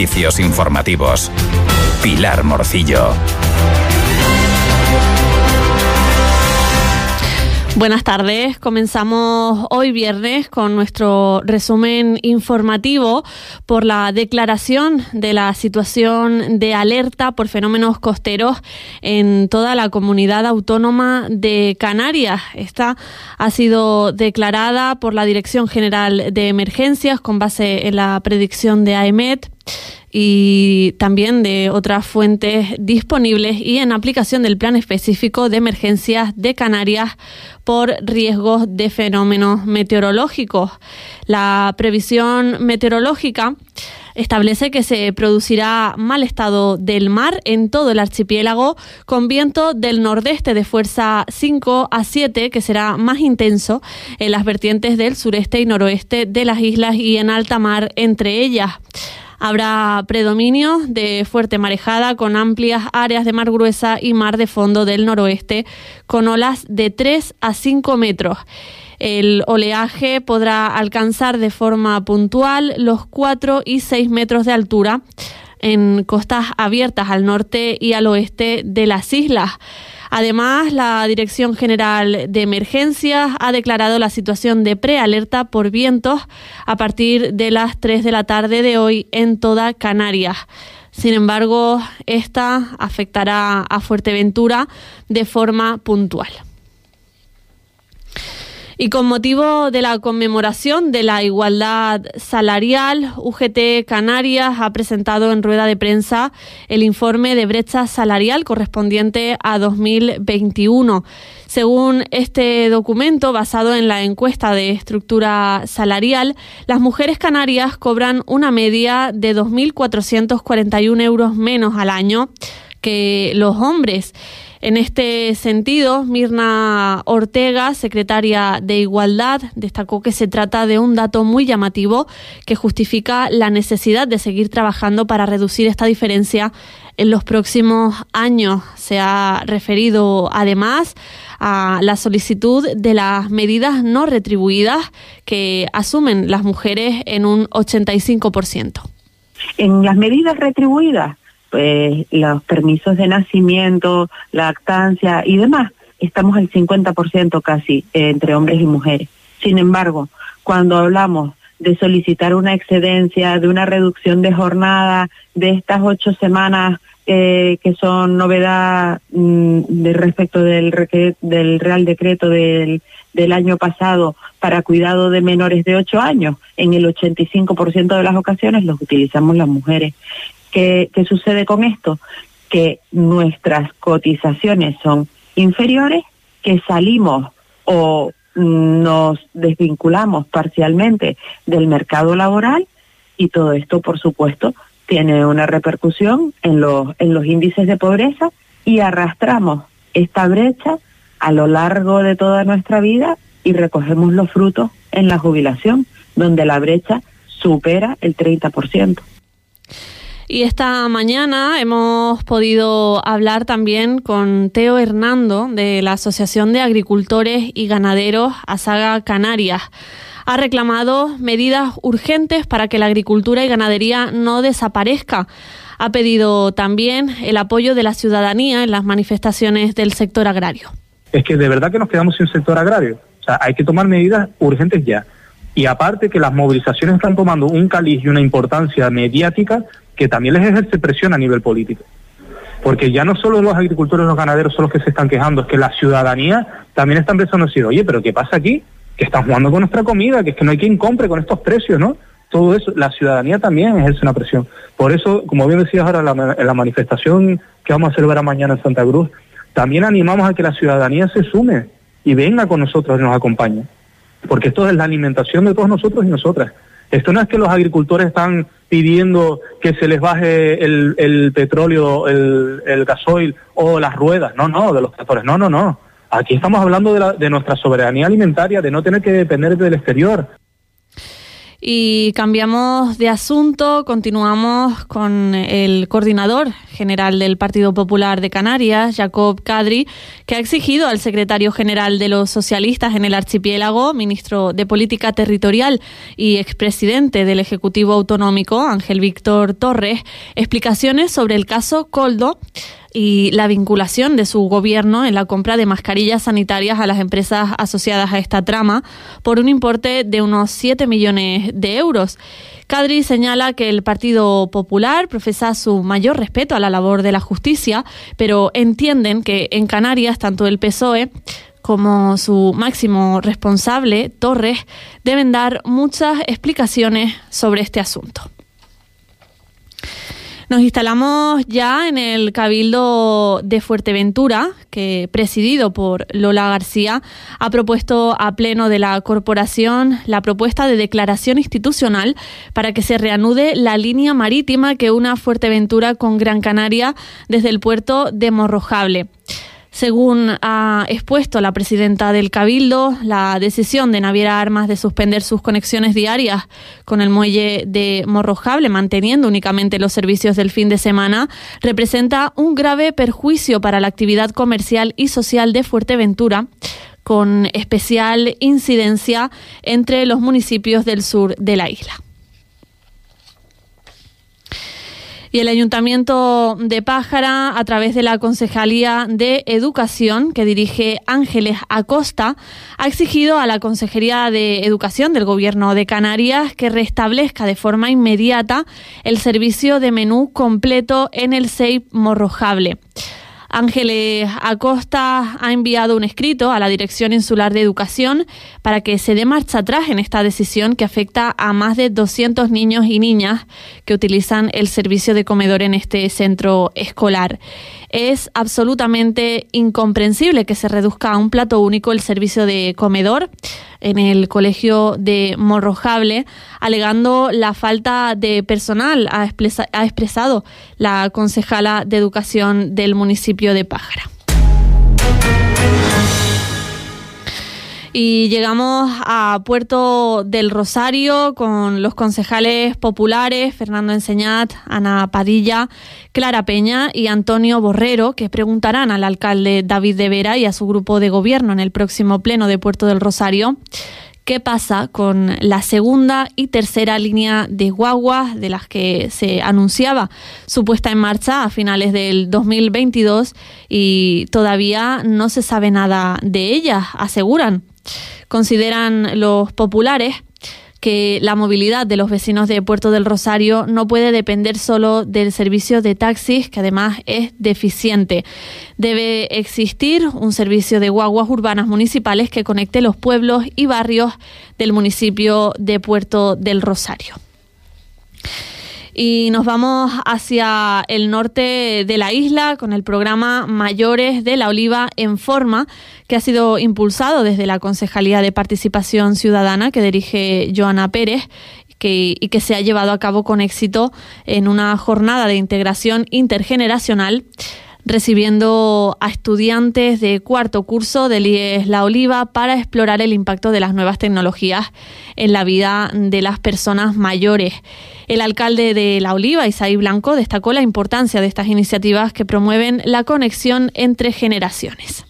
Servicios informativos. Pilar Morcillo. Buenas tardes. Comenzamos hoy viernes con nuestro resumen informativo por la declaración de la situación de alerta por fenómenos costeros en toda la comunidad autónoma de Canarias. Esta ha sido declarada por la Dirección General de Emergencias con base en la predicción de AEMET y también de otras fuentes disponibles y en aplicación del Plan Específico de Emergencias de Canarias por riesgos de fenómenos meteorológicos. La previsión meteorológica establece que se producirá mal estado del mar en todo el archipiélago con viento del nordeste de fuerza 5 a 7 que será más intenso en las vertientes del sureste y noroeste de las islas y en alta mar entre ellas. Habrá predominio de fuerte marejada con amplias áreas de mar gruesa y mar de fondo del noroeste con olas de 3 a 5 metros. El oleaje podrá alcanzar de forma puntual los 4 y 6 metros de altura en costas abiertas al norte y al oeste de las islas. Además, la Dirección General de Emergencias ha declarado la situación de prealerta por vientos a partir de las 3 de la tarde de hoy en toda Canarias. Sin embargo, esta afectará a Fuerteventura de forma puntual. Y con motivo de la conmemoración de la igualdad salarial, UGT Canarias ha presentado en rueda de prensa el informe de brecha salarial correspondiente a 2021. Según este documento, basado en la encuesta de estructura salarial, las mujeres canarias cobran una media de 2.441 euros menos al año que los hombres. En este sentido, Mirna Ortega, secretaria de Igualdad, destacó que se trata de un dato muy llamativo que justifica la necesidad de seguir trabajando para reducir esta diferencia en los próximos años. Se ha referido además a la solicitud de las medidas no retribuidas que asumen las mujeres en un 85%. En las medidas retribuidas pues, los permisos de nacimiento, lactancia y demás, estamos al 50% casi eh, entre hombres y mujeres. Sin embargo, cuando hablamos de solicitar una excedencia, de una reducción de jornada, de estas ocho semanas eh, que son novedad mm, de respecto del, Real Decreto del año pasado para cuidado de menores de ocho años, en el 85% de las ocasiones los utilizamos las mujeres. ¿Qué, sucede con esto? Que nuestras cotizaciones son inferiores, que salimos o nos desvinculamos parcialmente del mercado laboral y todo esto, por supuesto, tiene una repercusión en los, en los índices de pobreza y arrastramos esta brecha a lo largo de toda nuestra vida y recogemos los frutos en la jubilación, donde la brecha supera el 30%. Y esta mañana hemos podido hablar también con Teo Hernando de la Asociación de Agricultores y Ganaderos Asaga Canarias. Ha reclamado medidas urgentes para que la agricultura y ganadería no desaparezca. Ha pedido también el apoyo de la ciudadanía en las manifestaciones del sector agrario. Es que de verdad que nos quedamos sin sector agrario. O sea, hay que tomar medidas urgentes ya. Y aparte que las movilizaciones están tomando un caliz y una importancia mediática que también les ejerce presión a nivel político. Porque ya no solo los agricultores los ganaderos son los que se están quejando, es que la ciudadanía también está empezando a decir, oye, pero ¿qué pasa aquí? Que están jugando con nuestra comida, que es que no hay quien compre con estos precios, ¿no? Todo eso, la ciudadanía también ejerce una presión. Por eso, como bien decías ahora en la manifestación que vamos a celebrar mañana en Santa Cruz, también animamos a que la ciudadanía se sume y venga con nosotros y nos acompañe. Porque esto es la alimentación de todos nosotros y nosotras. Esto no es que los agricultores están pidiendo que se les baje el, petróleo, el, gasoil o las ruedas. No, no, de los tractores. No, no, no. Aquí estamos hablando de, de nuestra soberanía alimentaria, de no tener que depender del exterior. Y cambiamos de asunto, continuamos con el coordinador general del Partido Popular de Canarias, Jacob Cadri, que ha exigido al secretario general de los socialistas en el archipiélago, ministro de Política Territorial y expresidente del Ejecutivo Autonómico, Ángel Víctor Torres, explicaciones sobre el caso Coldo y la vinculación de su gobierno en la compra de mascarillas sanitarias a las empresas asociadas a esta trama por un importe de unos 7 millones de euros. Cadri señala que el Partido Popular profesa su mayor respeto a la labor de la justicia, pero entienden que en Canarias tanto el PSOE como su máximo responsable, Torres, deben dar muchas explicaciones sobre este asunto. Nos instalamos ya en el Cabildo de Fuerteventura, que presidido por Lola García ha propuesto a pleno de la corporación la propuesta de declaración institucional para que se reanude la línea marítima que una Fuerteventura con Gran Canaria desde el puerto de Morrojable. Según ha expuesto la presidenta del Cabildo, la decisión de Naviera Armas de suspender sus conexiones diarias con el muelle de Morrojable, manteniendo únicamente los servicios del fin de semana, representa un grave perjuicio para la actividad comercial y social de Fuerteventura, con especial incidencia entre los municipios del sur de la isla. Y el Ayuntamiento de Pájara, a través de la Concejalía de Educación, que dirige Ángeles Acosta, ha exigido a la Consejería de Educación del Gobierno de Canarias que restablezca de forma inmediata el servicio de menú completo en el SEIP Morrojable. Ángeles Acosta ha enviado un escrito a la Dirección Insular de Educación para que se dé marcha atrás en esta decisión que afecta a más de 200 niños y niñas que utilizan el servicio de comedor en este centro escolar. Es absolutamente incomprensible que se reduzca a un plato único el servicio de comedor en el colegio de Morrojable, alegando la falta de personal, ha, expresado la concejala de educación del municipio de Pájara. Y llegamos a Puerto del Rosario con los concejales populares Fernando Enseñat, Ana Padilla, Clara Peña y Antonio Borrero, que preguntarán al alcalde David de Vera y a su grupo de gobierno en el próximo pleno de Puerto del Rosario qué pasa con la segunda y tercera línea de guaguas de las que se anunciaba su puesta en marcha a finales del 2022 y todavía no se sabe nada de ellas, aseguran. Consideran los populares que la movilidad de los vecinos de Puerto del Rosario no puede depender solo del servicio de taxis, que además es deficiente. Debe existir un servicio de guaguas urbanas municipales que conecte los pueblos y barrios del municipio de Puerto del Rosario y nos vamos hacia el norte de la isla con el programa Mayores de la Oliva en Forma, que ha sido impulsado desde la Concejalía de Participación Ciudadana que dirige Joana Pérez que, y que se ha llevado a cabo con éxito en una jornada de integración intergeneracional recibiendo a estudiantes de cuarto curso del IES La Oliva para explorar el impacto de las nuevas tecnologías en la vida de las personas mayores. El alcalde de La Oliva, Isaí Blanco, destacó la importancia de estas iniciativas que promueven la conexión entre generaciones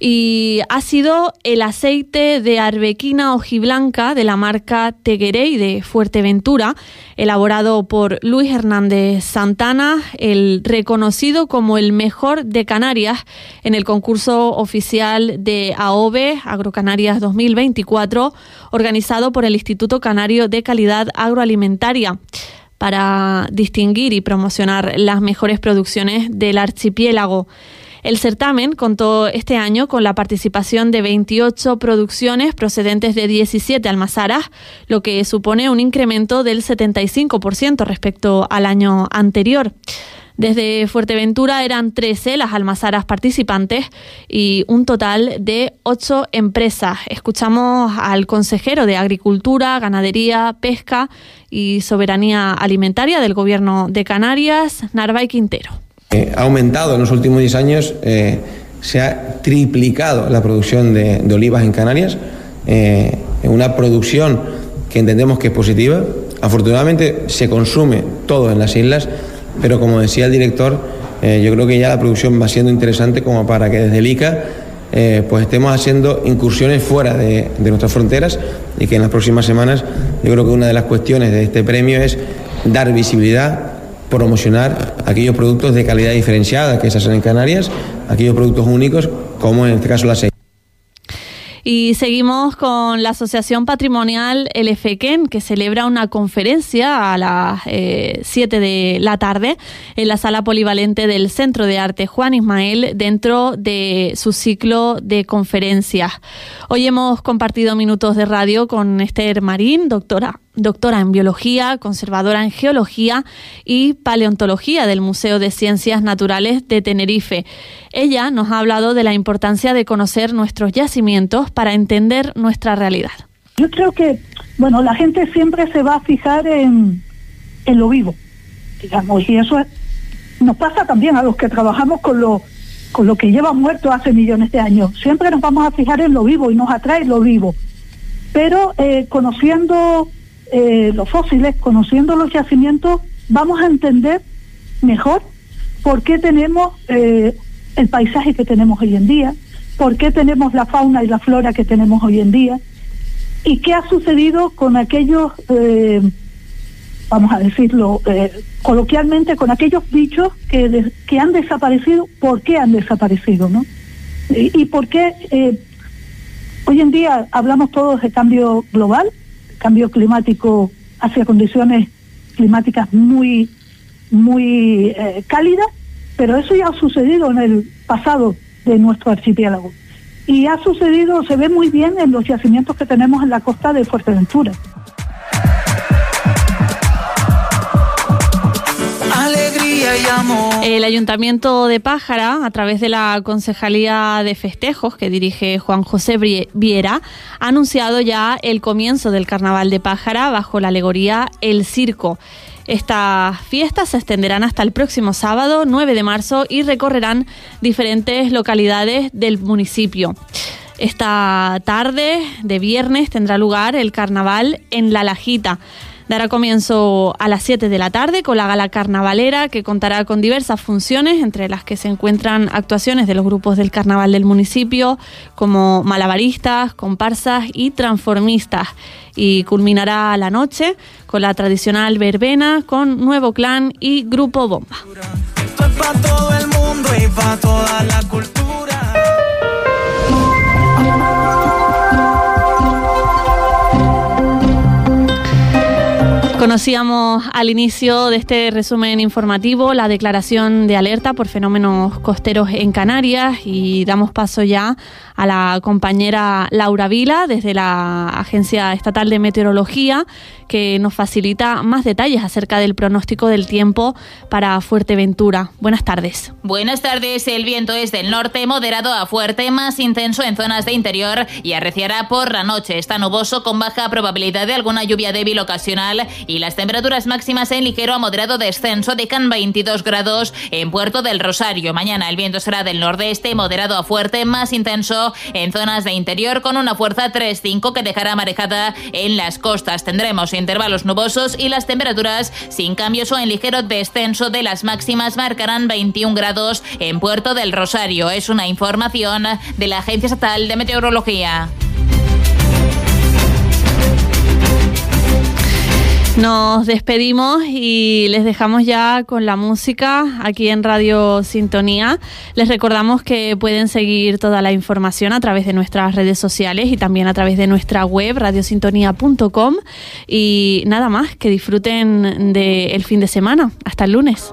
y ha sido el aceite de arbequina ojiblanca de la marca Teguerey de Fuerteventura, elaborado por Luis Hernández Santana, el reconocido como el mejor de Canarias en el concurso oficial de AOVE Agrocanarias 2024, organizado por el Instituto Canario de Calidad Agroalimentaria para distinguir y promocionar las mejores producciones del archipiélago. El certamen contó este año con la participación de 28 producciones procedentes de 17 almazaras, lo que supone un incremento del 75% respecto al año anterior. Desde Fuerteventura eran 13 las almazaras participantes y un total de 8 empresas. Escuchamos al consejero de Agricultura, Ganadería, Pesca y Soberanía Alimentaria del Gobierno de Canarias, Narvay Quintero. Eh, ha aumentado en los últimos 10 años, eh, se ha triplicado la producción de, olivas en Canarias, eh, una producción que entendemos que es positiva. Afortunadamente se consume todo en las islas. pero como decía el director, eh, yo creo que ya la producción va siendo interesante como para que desde el ICA pues estemos haciendo incursiones fuera de, nuestras fronteras y que en las próximas semanas yo creo que una de las cuestiones de este premio es dar visibilidad, promocionar aquellos productos de calidad diferenciada que se hacen en Canarias, aquellos productos únicos como en este caso la aceite. Y seguimos con la Asociación Patrimonial El que celebra una conferencia a las 7 eh, de la tarde en la sala polivalente del Centro de Arte Juan Ismael dentro de su ciclo de conferencias. Hoy hemos compartido minutos de radio con Esther Marín, doctora doctora en biología, conservadora en geología y paleontología del Museo de Ciencias Naturales de Tenerife. Ella nos ha hablado de la importancia de conocer nuestros yacimientos para entender nuestra realidad. Yo creo que, bueno, la gente siempre se va a fijar en, en lo vivo, digamos, y eso nos pasa también a los que trabajamos con lo, con lo que lleva muerto hace millones de años. Siempre nos vamos a fijar en lo vivo y nos atrae lo vivo. Pero eh, conociendo eh, los fósiles, conociendo los yacimientos, vamos a entender mejor por qué tenemos eh, el paisaje que tenemos hoy en día, por qué tenemos la fauna y la flora que tenemos hoy en día, y qué ha sucedido con aquellos, eh, vamos a decirlo coloquialmente, con aquellos bichos que, que han desaparecido, por qué han desaparecido, ¿no? Y, y por qué hoy en día hablamos todos de cambio global, cambio climático hacia condiciones climáticas muy, muy eh, cálidas, pero eso ya ha sucedido en el pasado de nuestro archipiélago. Y ha sucedido, se ve muy bien en los yacimientos que tenemos en la costa de Fuerteventura. El Ayuntamiento de Pájara, a través de la Concejalía de Festejos que dirige Juan José Viera, ha anunciado ya el comienzo del Carnaval de Pájara bajo la alegoría El Circo. Estas fiestas se extenderán hasta el próximo sábado 9 de marzo y recorrerán diferentes localidades del municipio. Esta tarde de viernes tendrá lugar el carnaval en La Lajita dará comienzo a las 7 de la tarde con la gala carnavalera que contará con diversas funciones, entre las que se encuentran actuaciones de los grupos del carnaval del municipio, como malabaristas, comparsas y transformistas. Y culminará la noche con la tradicional verbena con Nuevo Clan y Grupo Bomba. Conocíamos al inicio de este resumen informativo la declaración de alerta por fenómenos costeros en Canarias y damos paso ya a la compañera Laura Vila desde la Agencia Estatal de Meteorología que nos facilita más detalles acerca del pronóstico del tiempo para Fuerteventura. Buenas tardes. Buenas tardes. El viento es del norte moderado a fuerte, más intenso en zonas de interior y arreciará por la noche. Está nuboso con baja probabilidad de alguna lluvia débil ocasional y las temperaturas máximas en ligero a moderado descenso de Can 22 grados en Puerto del Rosario. Mañana el viento será del nordeste moderado a fuerte, más intenso en zonas de interior con una fuerza 3-5 que dejará marejada en las costas. Tendremos intervalos nubosos y las temperaturas sin cambios o en ligero descenso de las máximas marcarán 21 grados en Puerto del Rosario. Es una información de la Agencia Estatal de Meteorología. Nos despedimos y les dejamos ya con la música aquí en Radio Sintonía. Les recordamos que pueden seguir toda la información a través de nuestras redes sociales y también a través de nuestra web radiosintonía.com y nada más, que disfruten del fin de semana. Hasta el lunes.